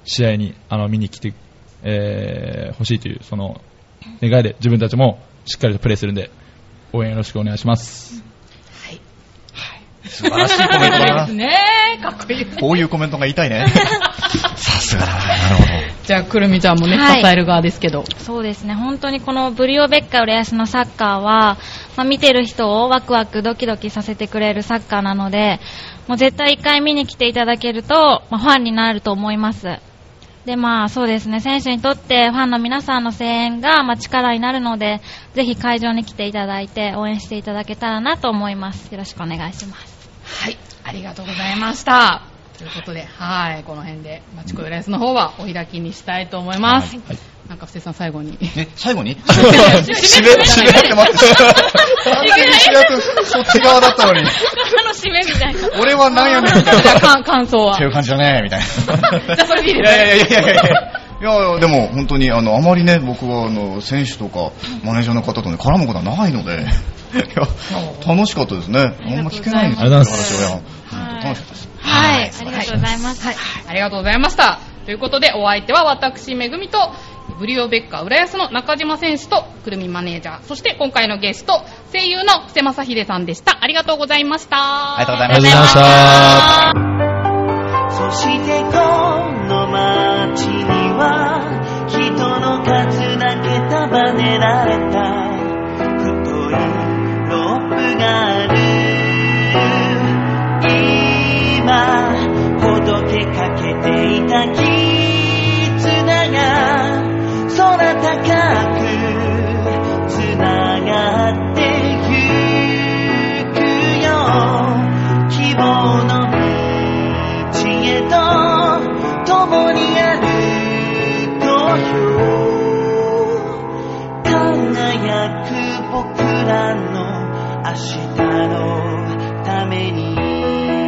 試合にあの見に来て、えーしいというその願いで自分たちもしっかりとプレーするんで応援よろしくお願いします。素晴らしいコメントだな。ねえ、かっこいい。こういうコメントが言いたいね。さすがだな。なるほど。じゃあ、くるみちゃんもね、はい支える側ですけど。そうですね、本当にこのブリオベッカ浦安のサッカーは、まあ、見てる人をワクワクドキドキさせてくれるサッカーなので、もう絶対一回見に来ていただけると、まあ、ファンになると思います。で、まあそうですね、選手にとってファンの皆さんの声援が、まあ、力になるので、ぜひ会場に来ていただいて応援していただけたらなと思います。よろしくお願いします。はい。ありがとうございました。ということで、はい。この辺で、マチコ浦安の方はお開きにしたいと思います。はいなんか、布施さん最後に。え、最後に？締め、締め、締めって待って。完全に主役、そっち側だったのに。の締めみたいな。俺はなんやねん 感想は。っていう感じだね、みたいな。じゃあ、それでいいいですやいやいやいやいやいや。いやいや、でも本当に、あの、あまりね、僕は、あの、選手とか、マネージャーの方とね、絡むことはないので、いや、楽しかったですね。あんま聞けないんですよ、ありがとうございます話を。いや本当楽しかったです。はい、ありがとうございます。はい、ありがとうございました。ということで、お相手は私、めぐみと、ブリオベッカ浦安の中島選手と、くるみマネージャー、そして今回のゲスト、声優の布施正秀さんでした。ありがとうございました。ありがとうございありがとうございました。そしてこの街には人の数だけ束ねられた。太いロープがある。今ほどけかけていた絆が空高くつながってゆくよ。希望の道へと輝く僕らの明日のために。